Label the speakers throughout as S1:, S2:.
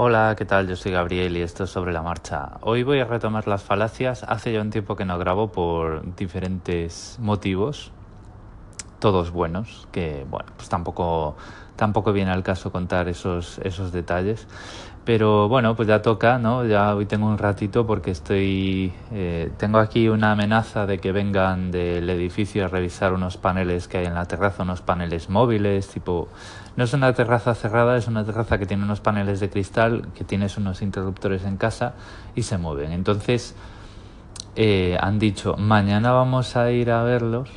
S1: Hola, ¿qué tal? Yo soy Gabriel y esto es sobre la marcha. Hoy voy a retomar las falacias. Hace ya un tiempo que no grabo por diferentes motivos, todos buenos, que bueno, pues tampoco, tampoco viene al caso contar esos, esos detalles. Pero bueno, pues ya toca, ¿no? Ya hoy tengo un ratito porque estoy. Eh, tengo aquí una amenaza de que vengan del edificio a revisar unos paneles que hay en la terraza, unos paneles móviles, tipo. No es una terraza cerrada, es una terraza que tiene unos paneles de cristal, que tienes unos interruptores en casa y se mueven. Entonces, eh, han dicho, mañana vamos a ir a verlos,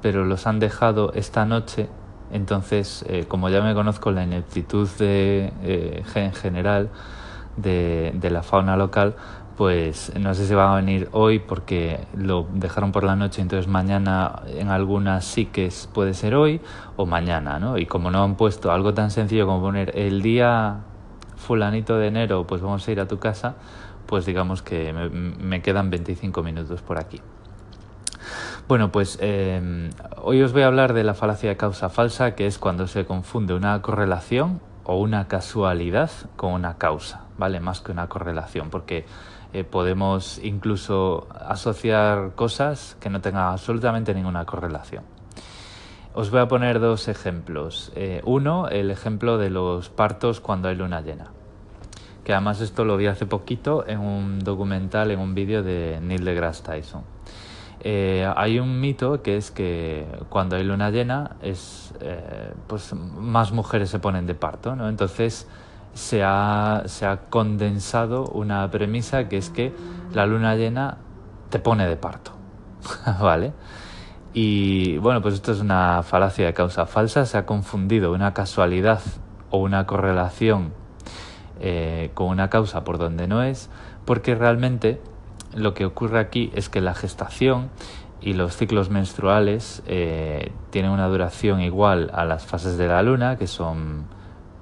S1: pero los han dejado esta noche entonces, eh, como ya me conozco la ineptitud de, eh, en general de, la fauna local, pues no sé si van a venir hoy porque lo dejaron por la noche, entonces mañana en algunas sí que puede ser hoy o mañana, ¿no? Y como no han puesto algo tan sencillo como poner el día fulanito de enero, pues vamos a ir a tu casa, pues digamos que me, me quedan 25 minutos por aquí. Bueno, pues em, hoy os voy a hablar de la falacia de causa falsa, que es cuando se confunde una correlación o una casualidad con una causa, ¿vale? Más que una correlación, porque eh, podemos incluso asociar cosas que no tengan absolutamente ninguna correlación. Os voy a poner dos ejemplos. Eh, uno, el ejemplo de los partos cuando hay luna llena. Que además esto lo vi hace poquito en un documental, en un vídeo de Neil deGrasse Tyson. Eh, hay un mito que es que cuando hay luna llena es eh, pues más mujeres se ponen de parto, ¿no? Entonces se ha, se ha condensado una premisa que es que la luna llena te pone de parto, ¿vale? Y bueno, pues esto es una falacia de causa falsa, se ha confundido una casualidad o una correlación eh, con una causa por donde no es, porque realmente lo que ocurre aquí es que la gestación y los ciclos menstruales eh, tienen una duración igual a las fases de la luna, que son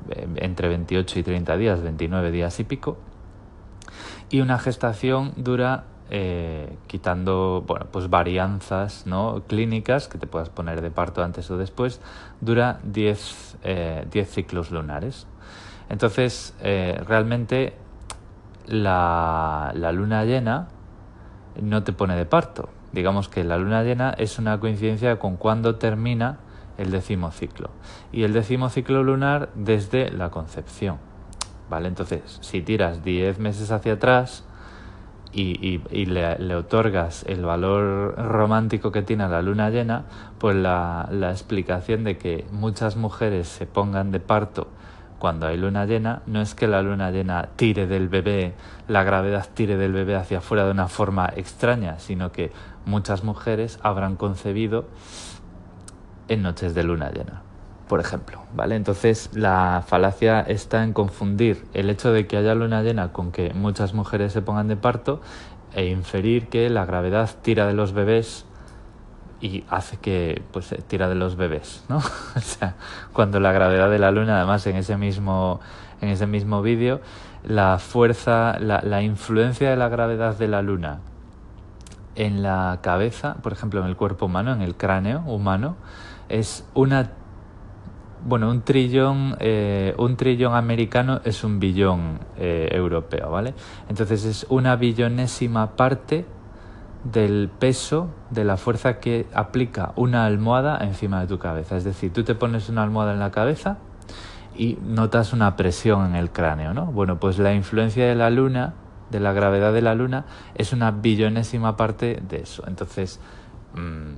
S1: eh, entre 28 y 30 días, 29 días y pico. Y una gestación dura, eh, quitando bueno, pues varianzas ¿no? clínicas, que te puedas poner de parto antes o después, dura 10, 10 ciclos lunares. Entonces, realmente la, la luna llena no te pone de parto. Digamos que la luna llena es una coincidencia con cuando termina el décimo ciclo. Y el décimo ciclo lunar desde la concepción. ¿Vale? Entonces, si tiras 10 meses hacia atrás y, le, otorgas el valor romántico que tiene la luna llena, pues la, la explicación de que muchas mujeres se pongan de parto cuando hay luna llena, no es que la luna llena tire del bebé, la gravedad tire del bebé hacia afuera de una forma extraña, sino que muchas mujeres habrán concebido en noches de luna llena, por ejemplo, ¿vale? Entonces la falacia está en confundir el hecho de que haya luna llena con que muchas mujeres se pongan de parto e inferir que la gravedad tira de los bebés y hace que pues tira de los bebés, ¿no? o sea, cuando la gravedad de la luna, además en ese mismo en ese mismo vídeo, la fuerza, la, la influencia de la gravedad de la luna en la cabeza, por ejemplo, en el cuerpo humano, en el cráneo humano, es una bueno, un trillón, eh, un trillón americano es un billón eh, europeo, ¿vale? Entonces es una billonésima parte del peso de la fuerza que aplica una almohada encima de tu cabeza. Es decir, tú te pones una almohada en la cabeza y notas una presión en el cráneo, ¿no? Bueno, pues la influencia de la luna, de la gravedad de la luna, es una billonésima parte de eso. Entonces, mm,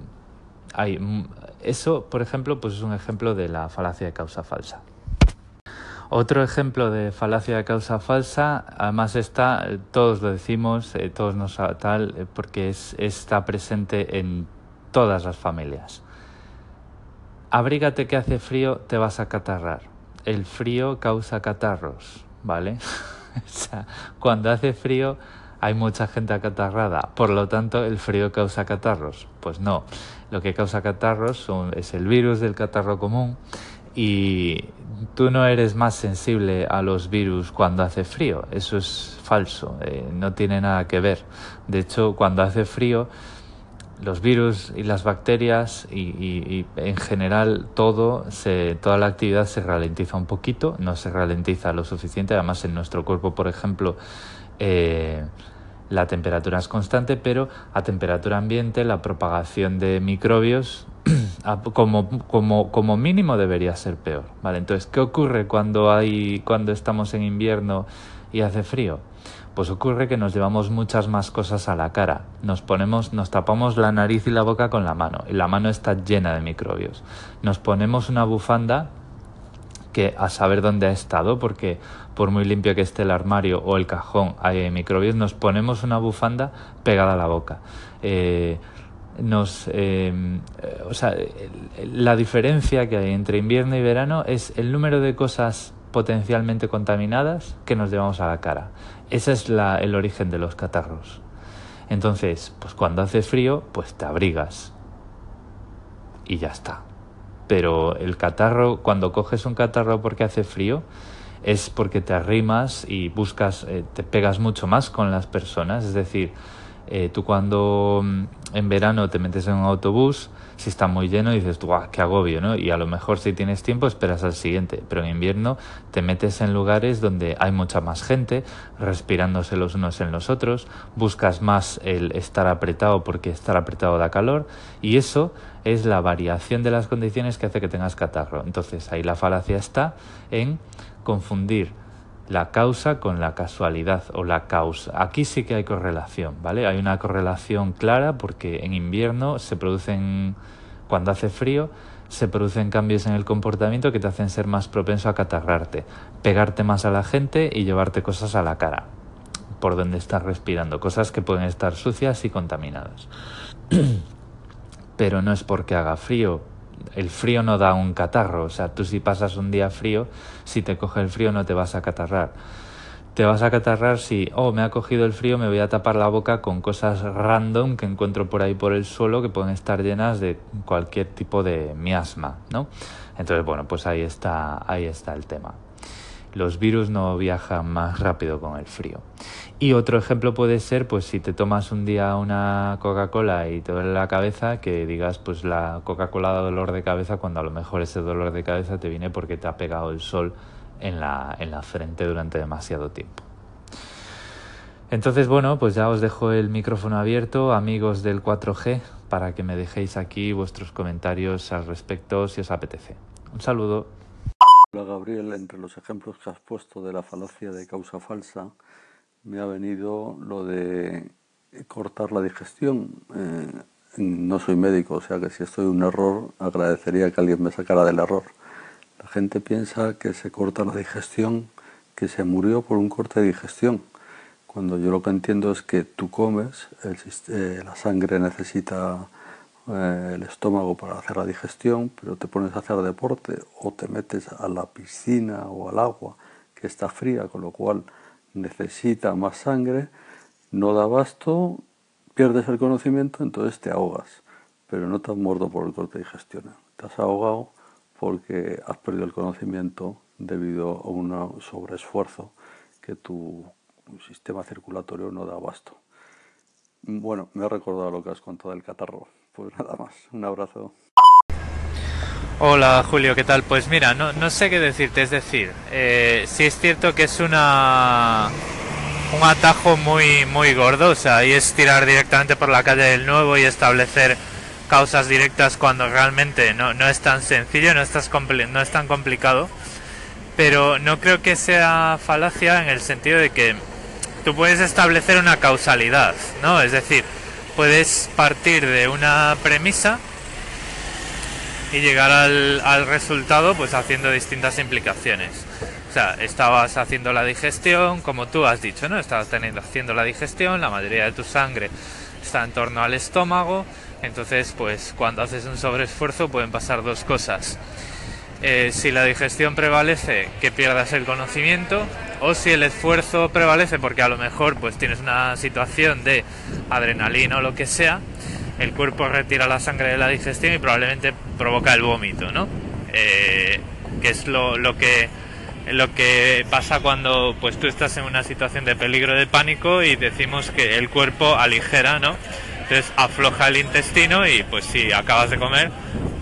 S1: hay, mm, eso, por ejemplo, pues es un ejemplo de la falacia de causa falsa. Otro ejemplo de falacia de causa falsa, además está, todos lo decimos, eh, todos nos tal, eh, porque es, está presente en todas las familias. Abrígate que hace frío, te vas a catarrar. El frío causa catarros, ¿vale? o sea, cuando hace frío hay mucha gente acatarrada, por lo tanto el frío causa catarros. Pues no, lo que causa catarros es el virus del catarro común y tú no eres más sensible a los virus cuando hace frío. Eso es falso, eh, no tiene nada que ver. De hecho, cuando hace frío, los virus y las bacterias y, en general todo, se, toda la actividad se ralentiza un poquito, no se ralentiza lo suficiente, además en nuestro cuerpo, por ejemplo, eh, la temperatura es constante, pero a temperatura ambiente la propagación de microbios como, como, como mínimo debería ser peor. ¿vale? Entonces, ¿qué ocurre cuando, hay, cuando estamos en invierno y hace frío? Pues ocurre que nos llevamos muchas más cosas a la cara. Nos ponemos, nos tapamos la nariz y la boca con la mano, y la mano está llena de microbios. Nos ponemos una bufanda que a saber dónde ha estado, porque por muy limpio que esté el armario o el cajón hay microbios, nos ponemos una bufanda pegada a la boca. Eh, nos, eh, o sea, la diferencia que hay entre invierno y verano es el número de cosas potencialmente contaminadas que nos llevamos a la cara. Ese es la, el origen de los catarros. Entonces, pues cuando hace frío, pues te abrigas. Y ya está. Pero el catarro, cuando coges un catarro porque hace frío, es porque te arrimas y buscas, eh, te pegas mucho más con las personas. Es decir, eh, tú cuando mm, en verano te metes en un autobús, si está muy lleno dices, ¡guau, qué agobio! ¿no? Y a lo mejor si tienes tiempo esperas al siguiente, pero en invierno te metes en lugares donde hay mucha más gente, respirándose los unos en los otros, buscas más el estar apretado porque estar apretado da calor y eso es la variación de las condiciones que hace que tengas catarro. Entonces ahí la falacia está en confundir la causa con la casualidad o la causa. Aquí sí que hay correlación, ¿vale? Hay una correlación clara porque en invierno se producen, cuando hace frío, se producen cambios en el comportamiento que te hacen ser más propenso a catarrarte, pegarte más a la gente y llevarte cosas a la cara, por donde estás respirando, cosas que pueden estar sucias y contaminadas. Pero no es porque haga frío, el frío no da un catarro, o sea, tú si pasas un día frío, si te coge el frío no te vas a catarrar. Te vas a catarrar si, oh, me ha cogido el frío, me voy a tapar la boca con cosas random que encuentro por ahí por el suelo que pueden estar llenas de cualquier tipo de miasma, ¿no? Entonces, bueno, pues ahí está, ahí está el tema. Los virus no viajan más rápido con el frío. Y otro ejemplo puede ser, pues si te tomas un día una Coca-Cola y te duele la cabeza, que digas, pues la Coca-Cola da dolor de cabeza cuando a lo mejor ese dolor de cabeza te viene porque te ha pegado el sol en la, en la frente durante demasiado tiempo. Entonces, bueno, pues ya os dejo el micrófono abierto, amigos del 4G, para que me dejéis aquí vuestros comentarios al respecto si os apetece. Un saludo.
S2: Hola Gabriel, entre los ejemplos que has puesto de la falacia de causa falsa, me ha venido lo de cortar la digestión. Eh, no soy médico, o sea que si estoy en un error, agradecería que alguien me sacara del error. La gente piensa que se corta la digestión, que se murió por un corte de digestión, cuando yo lo que entiendo es que tú comes, eh, la sangre necesita eh, el estómago para hacer la digestión, pero te pones a hacer deporte o te metes a la piscina o al agua que está fría, con lo cual necesita más sangre, no da abasto, pierdes el conocimiento, entonces te ahogas. Pero no te has muerto por el corte de digestión, te has ahogado porque has perdido el conocimiento debido a un sobreesfuerzo que tu sistema circulatorio no da abasto. Bueno, me ha recordado lo que has contado del catarro. Pues nada más, un abrazo.
S1: Hola Julio, ¿qué tal? Pues mira, no, no sé qué decirte, es decir, eh, sí es cierto que es una un atajo muy muy gordo, o sea, ahí es tirar directamente por la calle del nuevo y establecer causas directas cuando realmente no, no es tan sencillo, no, estás no es tan complicado, pero no creo que sea falacia en el sentido de que tú puedes establecer una causalidad, ¿no? Es decir, puedes partir de una premisa y llegar al, resultado pues haciendo distintas implicaciones. O sea, estabas haciendo la digestión, como tú has dicho, ¿no? Estabas teniendo, haciendo la digestión, la mayoría de tu sangre está en torno al estómago, entonces pues cuando haces un sobreesfuerzo pueden pasar dos cosas. Eh, si la digestión prevalece, que pierdas el conocimiento, o si el esfuerzo prevalece porque a lo mejor pues tienes una situación de adrenalina o lo que sea, el cuerpo retira la sangre de la digestión y probablemente provoca el vómito, ¿no? Eh, que es lo, lo, que lo que pasa cuando pues tú estás en una situación de peligro de pánico y decimos que el cuerpo aligera, ¿no? Entonces afloja el intestino y pues si acabas de comer,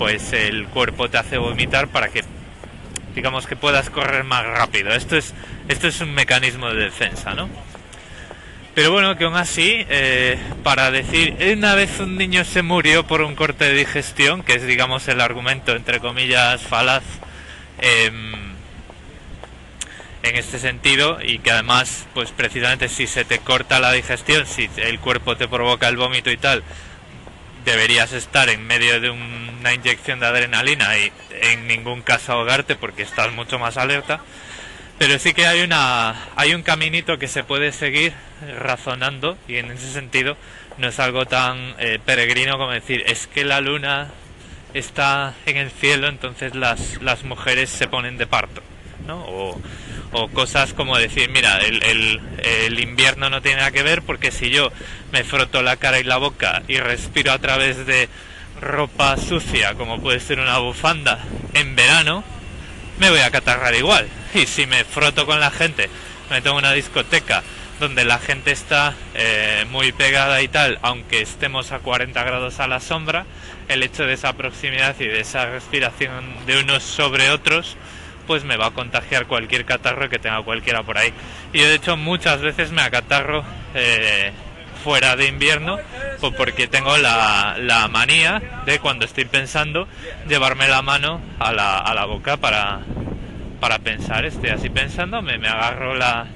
S1: pues el cuerpo te hace vomitar para que digamos que puedas correr más rápido. Esto es, esto es un mecanismo de defensa, ¿no? Pero bueno, que aún así, eh, para decir, una vez un niño se murió por un corte de digestión, que es digamos el argumento entre comillas falaz em, en este sentido, y que además, pues precisamente si se te corta la digestión, si el cuerpo te provoca el vómito y tal, deberías estar en medio de una inyección de adrenalina y en ningún caso ahogarte porque estás mucho más alerta. Pero sí que hay una hay un caminito que se puede seguir razonando y en ese sentido no es algo tan eh, peregrino como decir es que la luna está en el cielo entonces las, las mujeres se ponen de parto, o cosas como decir, mira, el, el, invierno no tiene nada que ver porque si yo me froto la cara y la boca y respiro a través de ropa sucia, como puede ser una bufanda, en verano, me voy a catarrar igual. Y si me froto con la gente, me tomo una discoteca donde la gente está eh, muy pegada y tal, aunque estemos a 40 grados a la sombra, el hecho de esa proximidad y de esa respiración de unos sobre otros, pues me va a contagiar cualquier catarro que tenga cualquiera por ahí. Y yo de hecho muchas veces me acatarro eh, fuera de invierno pues porque tengo la, la, manía de cuando estoy pensando llevarme la mano a la, a la boca para, para pensar. Estoy así pensando, me, me agarro la...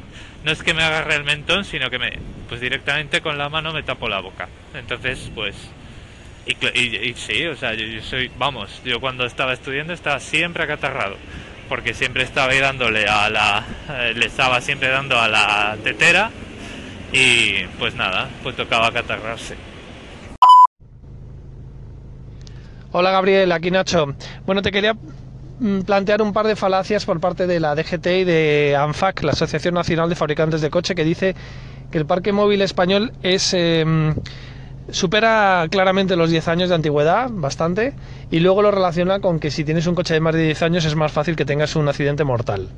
S1: No es que me agarre el mentón, sino que me, pues directamente con la mano me tapo la boca. Entonces, pues... Y, y, sí, o sea, yo, soy, vamos, yo cuando estaba estudiando estaba siempre acatarrado porque siempre estaba ahí dándole a la eh, le estaba siempre dando a la tetera y pues nada pues tocaba catarrarse
S3: Hola Gabriel, aquí Nacho. Bueno, te quería mm, plantear un par de falacias por parte de la DGT y de ANFAC, la Asociación Nacional de Fabricantes de Coche, que dice que el parque móvil español es em, supera claramente los 10 años de antigüedad, bastante, y luego lo relaciona con que si tienes un coche de más de 10 años es más fácil que tengas un accidente mortal.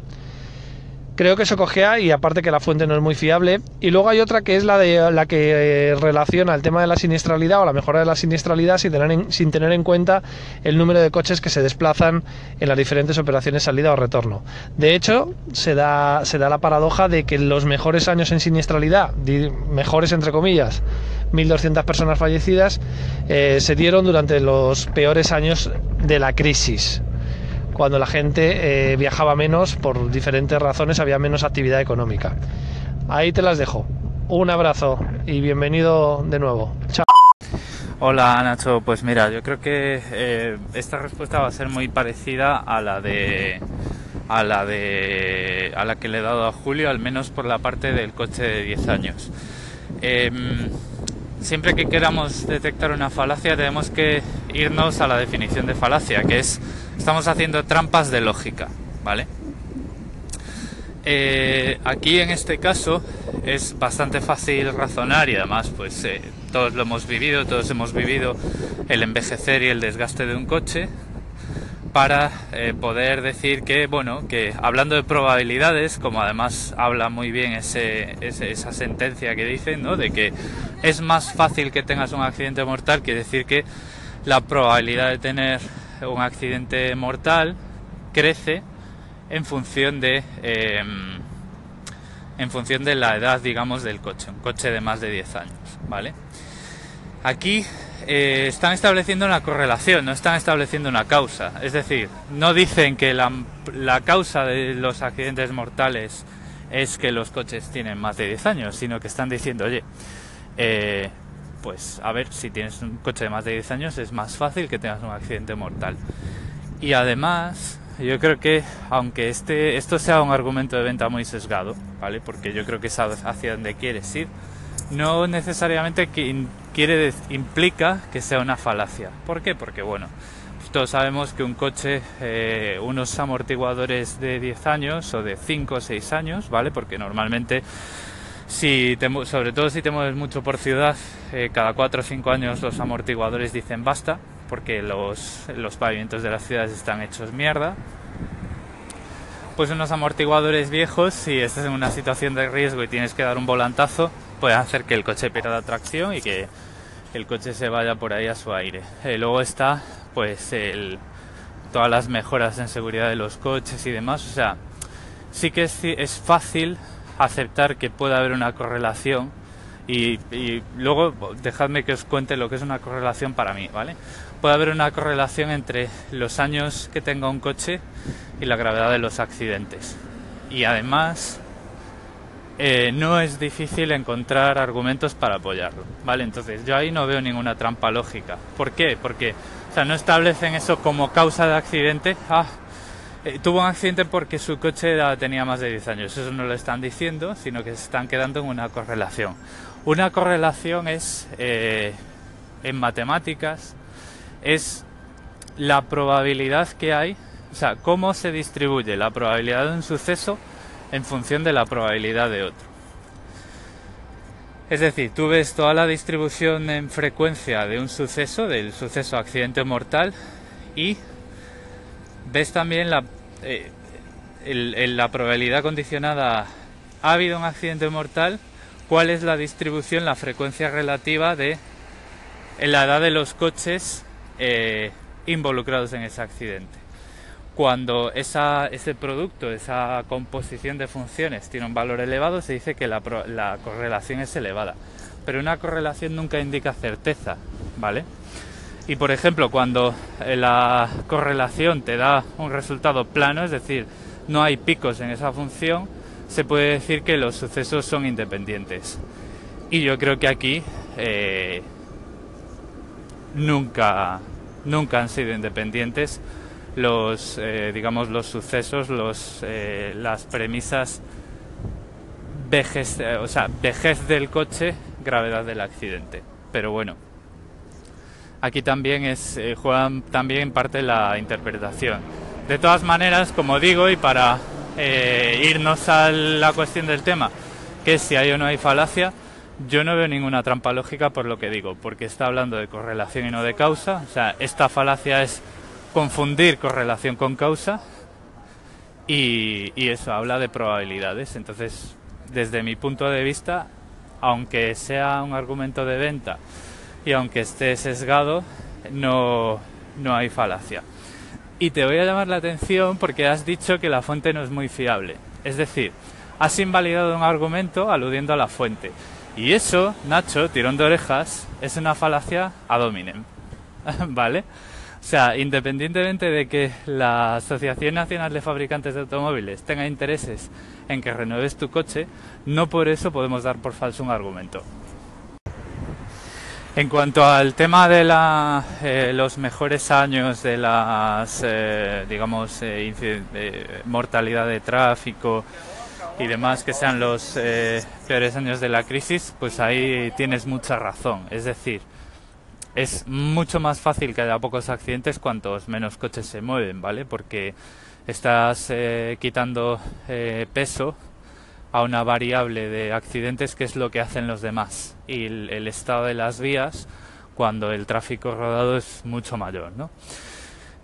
S3: Creo que eso cogea y aparte que la fuente no es muy fiable. Y luego hay otra que es la de la que eh, relaciona el tema de la siniestralidad o la mejora de la siniestralidad sin tener, en, sin tener en cuenta el número de coches que se desplazan en las diferentes operaciones salida o retorno. De hecho, se da, se da la paradoja de que los mejores años en siniestralidad, mejores entre comillas, 1.200 personas fallecidas, eh, se dieron durante los peores años de la crisis cuando la gente eh, viajaba menos por diferentes razones, había menos actividad económica. Ahí te las dejo. Un abrazo y bienvenido de nuevo. Chao.
S1: Hola Nacho, pues mira, yo creo que eh, esta respuesta va a ser muy parecida a la de a la de a la que le he dado a Julio, al menos por la parte del coche de 10 años. Em, siempre que queramos detectar una falacia tenemos que irnos a la definición de falacia, que es estamos haciendo trampas de lógica, ¿vale? Eh, aquí en este caso es bastante fácil razonar y además pues eh, todos lo hemos vivido, todos hemos vivido el envejecer y el desgaste de un coche para eh, poder decir que, bueno, que hablando de probabilidades, como además habla muy bien ese, esa sentencia que dice, ¿no? De que es más fácil que tengas un accidente mortal que decir que la probabilidad de tener un accidente mortal crece en función de em, en función de la edad digamos del coche un coche de más de 10 años vale aquí eh, están estableciendo una correlación no están estableciendo una causa. Es decir no dicen que la, la causa de los accidentes mortales es que los coches tienen más de 10 años sino que están diciendo oye eh, pues a ver, si tienes un coche de más de 10 años es más fácil que tengas un accidente mortal. Y además, yo creo que aunque este, esto sea un argumento de venta muy sesgado, ¿vale? Porque yo creo que es hacia donde quieres ir, no necesariamente quiere, implica que sea una falacia. ¿Por qué? Porque bueno, todos sabemos que un coche, eh, unos amortiguadores de 10 años o de 5 o 6 años, ¿vale? Porque normalmente si sobre todo si te mueves mucho por ciudad, eh, cada 4 o 5 años los amortiguadores dicen basta, porque los, los pavimentos de las ciudades están hechos mierda. Pues unos amortiguadores viejos, si estás en una situación de riesgo y tienes que dar un volantazo, puede hacer que el coche pierda tracción y que el coche se vaya por ahí a su aire. Eh, luego está pues todas las mejoras en seguridad de los coches y demás. O sea, sí que es, es fácil aceptar que pueda haber una correlación y, y, luego dejadme que os cuente lo que es una correlación para mí, ¿vale? Puede haber una correlación entre los años que tenga un coche y la gravedad de los accidentes. Y además eh, no es difícil encontrar argumentos para apoyarlo, ¿vale? Entonces yo ahí no veo ninguna trampa lógica. ¿Por qué? Porque o sea, no establecen eso como causa de accidente. Ah, eh, tuvo un accidente porque su coche tenía más de 10 años. Eso no lo están diciendo, sino que se están quedando en una correlación. Una correlación es, eh, en matemáticas, es la probabilidad que hay, o sea, cómo se distribuye la probabilidad de un suceso en función de la probabilidad de otro. Es decir, tú ves toda la distribución en frecuencia de un suceso, del suceso accidente mortal, y ves también la, eh, la probabilidad condicionada, ha habido un accidente mortal, cuál es la distribución, la frecuencia relativa de la edad de los coches eh, involucrados en ese accidente cuando ese producto, esa composición de funciones tiene un valor elevado, se dice que la, la, correlación es elevada. Pero una correlación nunca indica certeza, ¿vale? Y por ejemplo, cuando eh, la correlación te da un resultado plano, es decir, no hay picos en esa función, se puede decir que los sucesos son independientes. Y yo creo que aquí eh, nunca, nunca han sido independientes los, eh, digamos, los sucesos, los, las premisas vejez, o sea, vejez del coche, gravedad del accidente. Pero bueno, aquí también es, juegan también parte la interpretación. De todas maneras, como digo, y para irnos a la cuestión del tema, que es si hay o no hay falacia, yo no veo ninguna trampa lógica por lo que digo, porque está hablando de correlación y no de causa. O sea, esta falacia es confundir correlación con causa y, eso habla de probabilidades. Entonces, desde mi punto de vista, aunque sea un argumento de venta y aunque esté sesgado, no, no hay falacia. Y te voy a llamar la atención porque has dicho que la fuente no es muy fiable. Es decir, has invalidado un argumento aludiendo a la fuente. Y eso, Nacho, tirón de orejas, es una falacia ad hominem. ¿Vale? O sea, independientemente de que la Asociación Nacional de Fabricantes de Automóviles tenga intereses en que renueves tu coche, no por eso podemos dar por falso un argumento. En cuanto al tema de la, eh, los mejores años de las, eh, digamos, eh, mortalidad de tráfico y demás que sean los peores años de la crisis, pues ahí tienes mucha razón. Es decir, es mucho más fácil que haya pocos accidentes cuantos menos coches se mueven, ¿vale? Porque estás eh, quitando eh, peso a una variable de accidentes que es lo que hacen los demás y el, estado de las vías cuando el tráfico rodado es mucho mayor, ¿no?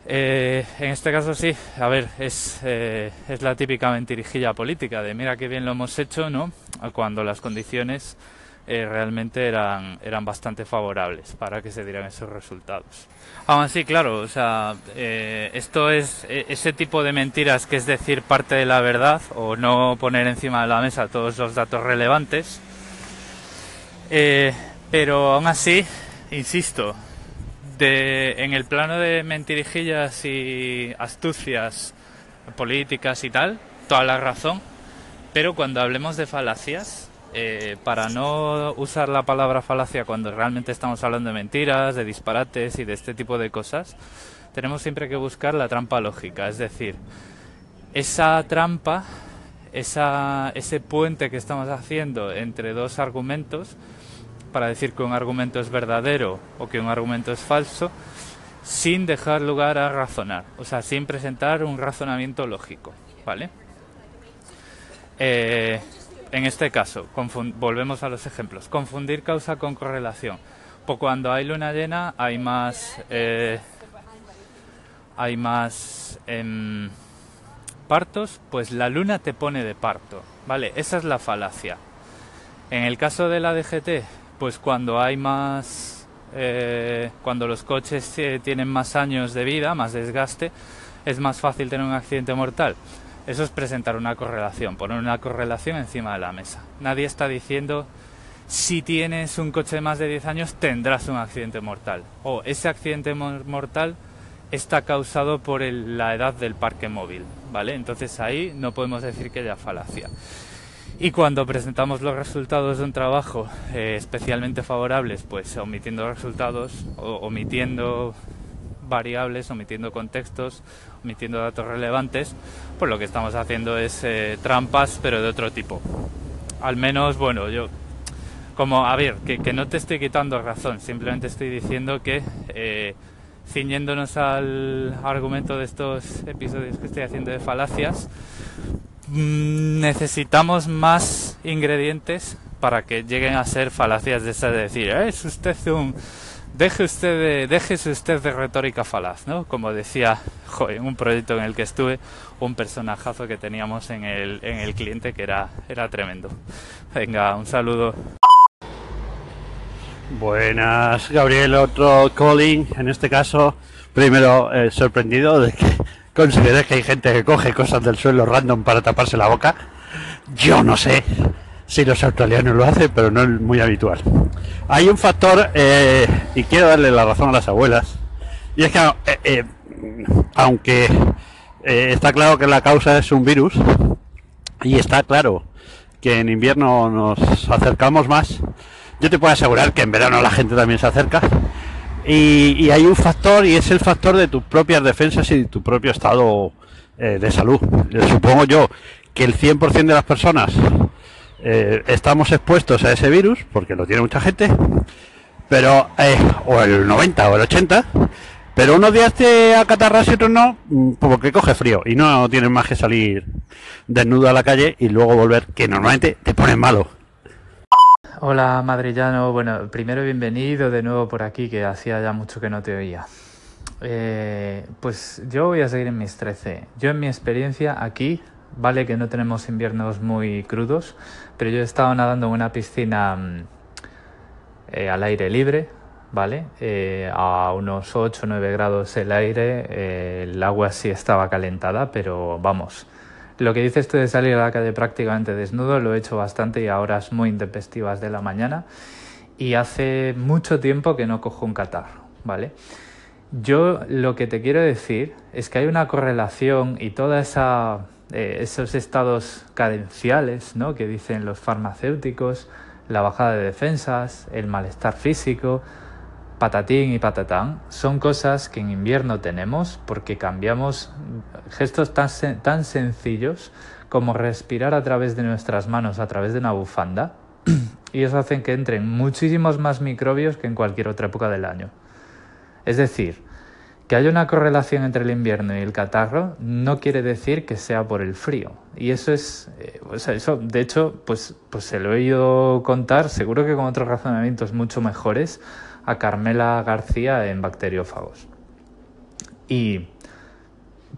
S1: Eh, en este caso sí, a ver, es, es la típica mentirijilla política de mira qué bien lo hemos hecho, ¿no? Cuando las condiciones eh, realmente eran, eran bastante favorables para que se dieran esos resultados. Aún así, claro, o sea, eh, esto es e, ese tipo de mentiras que es decir parte de la verdad o no poner encima de la mesa todos los datos relevantes. Eh, pero aún así, insisto, de, en el plano de mentirijillas y astucias políticas y tal, toda la razón, pero cuando hablemos de falacias, eh, para no usar la palabra falacia cuando realmente estamos hablando de mentiras, de disparates y de este tipo de cosas, tenemos siempre que buscar la trampa lógica, es decir, esa trampa, esa, ese puente que estamos haciendo entre dos argumentos para decir que un argumento es verdadero o que un argumento es falso, sin dejar lugar a razonar, o sea, sin presentar un razonamiento lógico, ¿vale? Eh, en este caso, volvemos a los ejemplos, confundir causa con correlación. Pues cuando hay luna llena hay más, eh, hay más em, partos, pues la luna te pone de parto, ¿vale? Esa es la falacia. En el caso de la DGT, pues cuando hay más eh, cuando los coches eh, tienen más años de vida, más desgaste, es más fácil tener un accidente mortal. Eso es presentar una correlación, poner una correlación encima de la mesa. Nadie está diciendo si tienes un coche de más de 10 años tendrás un accidente mortal. O ese accidente mortal está causado por la edad del parque móvil, ¿vale? Entonces ahí no podemos decir que haya falacia. Y cuando presentamos los resultados de un trabajo eh, especialmente favorables, pues omitiendo resultados, o, omitiendo variables, omitiendo contextos, omitiendo datos relevantes, pues lo que estamos haciendo es eh, trampas, pero de otro tipo. Al menos, bueno, yo, como, a ver, que, no te estoy quitando razón, simplemente estoy diciendo que, eh, ciñéndonos al argumento de estos episodios que estoy haciendo de falacias, mm, necesitamos más ingredientes para que lleguen a ser falacias de esas de decir, eh, es usted un deje usted de, déjese usted de retórica falaz, ¿no? Como decía en un proyecto en el que estuve, un personajazo que teníamos en el, en el cliente que era, era tremendo. Venga, un saludo.
S4: Buenas, Gabriel, otro calling, en este caso, primero eh, sorprendido de que consideres que hay gente que coge cosas del suelo random para taparse la boca. Yo no sé si los australianos lo hacen, pero no es muy habitual. Hay un factor, eh, y quiero darle la razón a las abuelas, y es que eh, aunque está claro que la causa es un virus, y está claro que en invierno nos acercamos más, yo te puedo asegurar que en verano la gente también se acerca. Y, hay un factor y es el factor de tus propias defensas y de tu propio estado eh, de salud. Supongo yo que el 100% de las personas eh, estamos expuestos a ese virus, porque lo tiene mucha gente, pero eh, o el 90 o el 80, pero unos días te acatarras y otros no, mm, porque coge frío y no tienes más que salir desnudo a la calle y luego volver, que normalmente te pones malo.
S1: Hola madrillano, bueno, primero bienvenido de nuevo por aquí, que hacía ya mucho que no te oía. Eh, pues yo voy a seguir en mis 13. Yo en mi experiencia aquí, vale que no tenemos inviernos muy crudos, pero yo he estado nadando en una piscina mm, eh, al aire libre, ¿vale? Eh, a unos 8 o 9 grados el aire, el agua sí estaba calentada, pero vamos, lo que dices tú de salir a la calle prácticamente desnudo lo he hecho bastante y a horas muy intempestivas de la mañana y hace mucho tiempo que no cojo un catarro, ¿vale? Yo lo que te quiero decir es que hay una correlación y todos eh, esos estados cadenciales ¿no? que dicen los farmacéuticos, la bajada de defensas, el malestar físico, patatín y patatán son cosas que en invierno tenemos porque cambiamos gestos tan, tan sencillos como respirar a través de nuestras manos, a través de una bufanda, y eso hace que entren muchísimos más microbios que en cualquier otra época del año. Es decir, que haya una correlación entre el invierno y el catarro no quiere decir que sea por el frío. Y eso es, eh, eso, de hecho, pues, pues se lo he oído contar, seguro que con otros razonamientos mucho mejores, a Carmela García en bacteriófagos. Y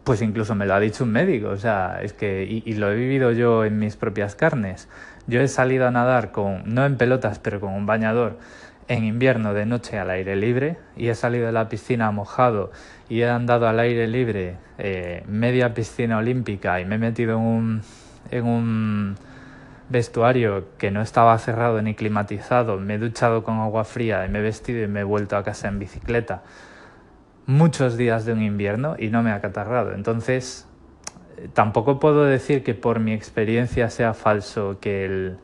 S1: pues incluso me lo ha dicho un médico, o sea, es que, y, lo he vivido yo en mis propias carnes. Yo he salido a nadar con, no en pelotas, pero con un bañador en invierno de noche al aire libre y he salido de la piscina mojado y he andado al aire libre eh, media piscina olímpica y me he metido en un, en un vestuario que no estaba cerrado ni climatizado, me he duchado con agua fría y me he vestido y me he vuelto a casa en bicicleta muchos días de un invierno y no me ha catarrado. Entonces, tampoco puedo decir que por mi experiencia sea falso que el...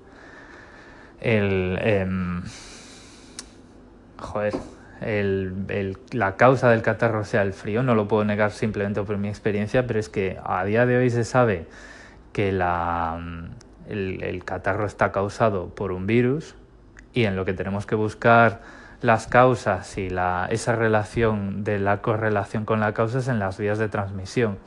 S1: el em, joder, la causa del catarro sea el frío, no lo puedo negar simplemente por mi experiencia, pero es que a día de hoy se sabe que la, el, catarro está causado por un virus y en lo que tenemos que buscar las causas y esa relación de la correlación con la causa es en las vías de transmisión.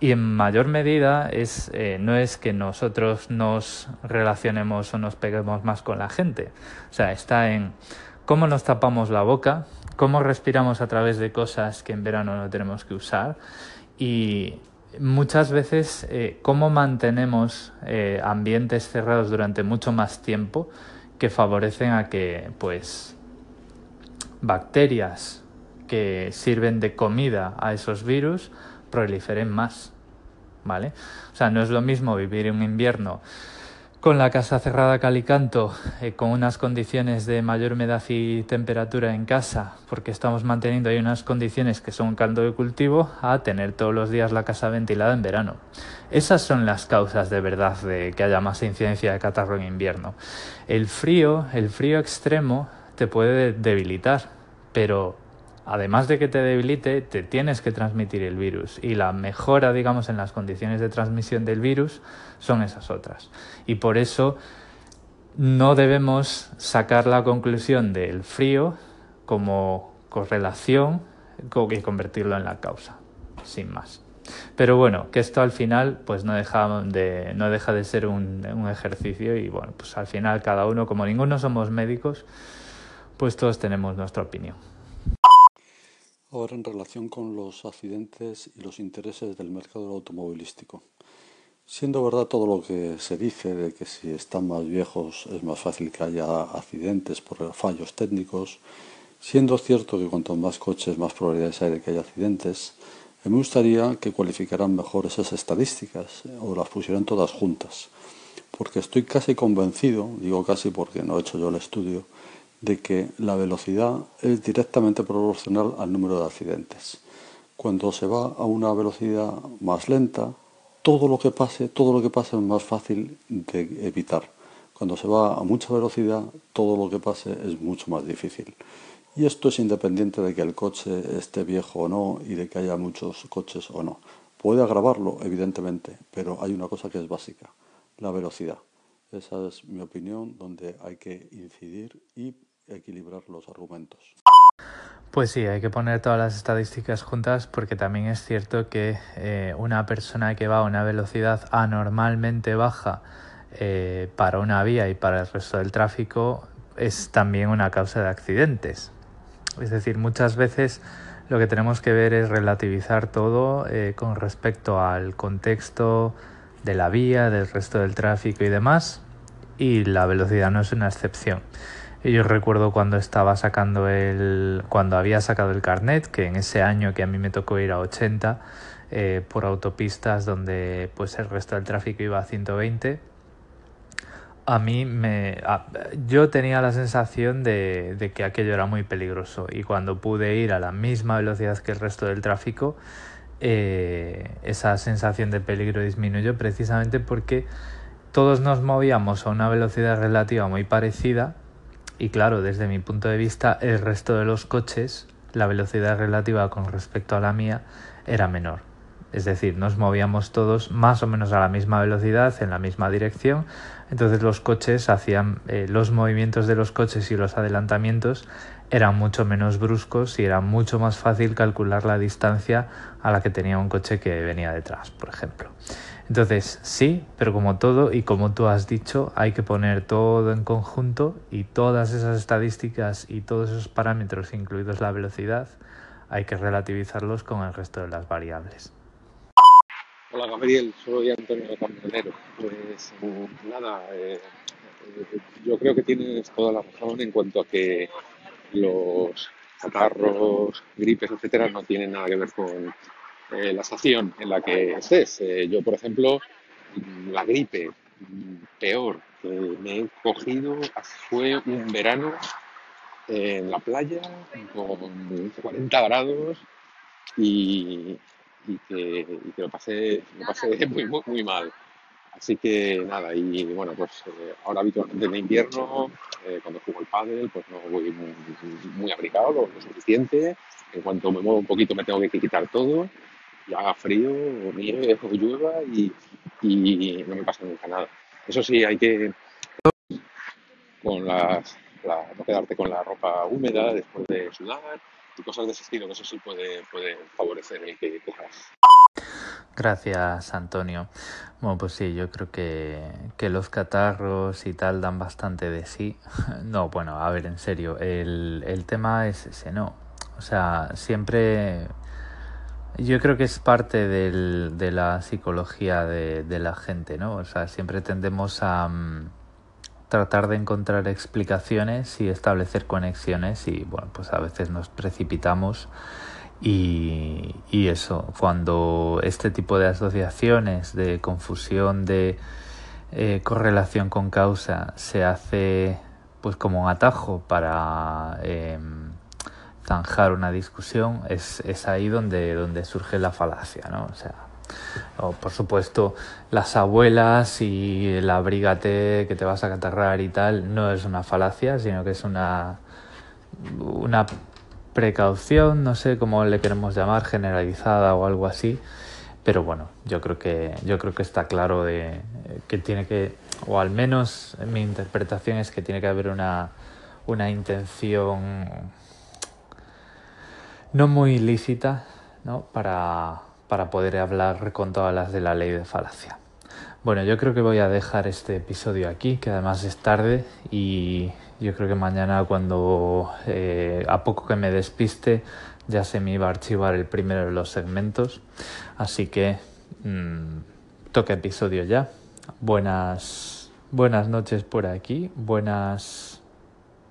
S1: Y en mayor medida es, eh, no es que nosotros nos relacionemos o nos peguemos más con la gente. O sea, está en cómo nos tapamos la boca, cómo respiramos a través de cosas que en verano no tenemos que usar y muchas veces eh, cómo mantenemos eh, ambientes cerrados durante mucho más tiempo que favorecen a que pues bacterias que sirven de comida a esos virus proliferen más. ¿Vale? O sea, no es lo mismo vivir un invierno con la casa cerrada calicanto, eh, con unas condiciones de mayor humedad y temperatura en casa, porque estamos manteniendo ahí unas condiciones que son un caldo de cultivo, a tener todos los días la casa ventilada en verano. Esas son las causas de verdad de que haya más incidencia de catarro en invierno. El frío, el frío extremo, te puede debilitar, pero además de que te debilite, te tienes que transmitir el virus. Y la mejora, digamos, en las condiciones de transmisión del virus son esas otras. Y por eso no debemos sacar la conclusión del frío como correlación y convertirlo en la causa, sin más. Pero bueno, que esto al final pues no deja de, no deja de ser un, un ejercicio y bueno, pues al final cada uno, como ninguno somos médicos, pues todos tenemos nuestra opinión.
S2: Ahora en relación con los accidentes y los intereses del mercado automovilístico. Siendo verdad todo lo que se dice de que si están más viejos es más fácil que haya accidentes por fallos técnicos, siendo cierto que cuanto más coches más probabilidades hay de que haya accidentes, me gustaría que cualificaran mejor esas estadísticas eh, o las pusieran todas juntas, porque estoy casi convencido, digo casi porque no he hecho yo el estudio, de que la velocidad es directamente proporcional al número de accidentes. Cuando se va a una velocidad más lenta, todo lo que pase, todo lo que pase es más fácil de evitar. Cuando se va a mucha velocidad, todo lo que pase es mucho más difícil. Y esto es independiente de que el coche esté viejo o no y de que haya muchos coches o no. Puede agravarlo, evidentemente, pero hay una cosa que es básica, la velocidad. Esa es mi opinión, donde hay que incidir y equilibrar los argumentos.
S1: Pues sí, hay que poner todas las estadísticas juntas porque también es cierto que eh, una persona que va a una velocidad anormalmente baja eh, para una vía y para el resto del tráfico es también una causa de accidentes. Es decir, muchas veces lo que tenemos que ver es relativizar todo eh, con respecto al contexto de la vía, del resto del tráfico y demás, y la velocidad no es una excepción. Y yo recuerdo cuando estaba sacando el. cuando había sacado el carnet, que en ese año que a mí me tocó ir a 80 eh, por autopistas donde pues el resto del tráfico iba a 120. A mí me. yo tenía la sensación de, que aquello era muy peligroso. Y cuando pude ir a la misma velocidad que el resto del tráfico, eh, esa sensación de peligro disminuyó precisamente porque todos nos movíamos a una velocidad relativa muy parecida y claro, desde mi punto de vista, el resto de los coches, la velocidad relativa con respecto a la mía era menor. Es decir, nos movíamos todos más o menos a la misma velocidad, en la misma dirección. Entonces los coches hacían, eh, los movimientos de los coches y los adelantamientos eran mucho menos bruscos y era mucho más fácil calcular la distancia a la que tenía un coche que venía detrás, por ejemplo. Entonces, sí, pero como todo y como tú has dicho, hay que poner todo en conjunto y todas esas estadísticas y todos esos parámetros, incluidos la velocidad, hay que relativizarlos con el resto de las variables.
S5: Hola Gabriel, soy Antonio Camionero. Pues nada, eh, yo creo que tienes toda la razón en cuanto a que los catarros, gripes, etcétera, no tienen nada que ver con eh, la estación en la que estés. Eh, yo, por ejemplo, la gripe peor que me he cogido fue un verano en la playa con 40 grados y, que, lo pasé, lo pasé muy, muy, mal. Así que nada, y bueno, pues eh, ahora habitualmente en invierno, cuando juego el pádel, pues no voy muy, muy abrigado, lo, suficiente. En cuanto me muevo un poquito me tengo que quitar todo y haga frío o nieve o llueva y, y, no me pasa nunca nada. Eso sí, hay que con las, no quedarte con la ropa húmeda después de sudar y cosas de ese estilo, que eso sí puede favorecer el que cojas.
S1: Gracias, Antonio. Bueno, pues sí, yo creo que, que, los catarros y tal dan bastante de sí. No, bueno, a ver, en serio, el, el tema es ese, ¿no? O sea, siempre yo creo que es parte del, de la psicología de, la gente, ¿no? O sea, siempre tendemos a, mm, tratar de encontrar explicaciones y establecer conexiones y bueno, pues a veces nos precipitamos y, y eso, cuando este tipo de asociaciones, de confusión, de eh, correlación con causa se hace pues como un atajo para eh, zanjar una discusión, es, es ahí donde, donde surge la falacia, ¿no? O sea, o, por supuesto, las abuelas y el abrígate que te vas a catarrar y tal, no es una falacia, sino que es una, una precaución, no sé cómo le queremos llamar, generalizada o algo así. Pero bueno, yo creo que, yo creo que está claro de que tiene que, o al menos mi interpretación es que tiene que haber una, una intención no muy lícita ¿no? Para, para poder hablar con todas las de la ley de falacia. Bueno, yo creo que voy a dejar este episodio aquí, que además es tarde y yo creo que mañana cuando eh, a poco que me despiste ya se me iba a archivar el primero de los segmentos. Así que mmm, toca episodio ya. Buenas, buenas noches por aquí, buenas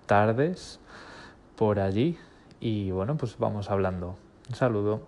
S1: tardes por allí y bueno, pues vamos hablando. Un saludo.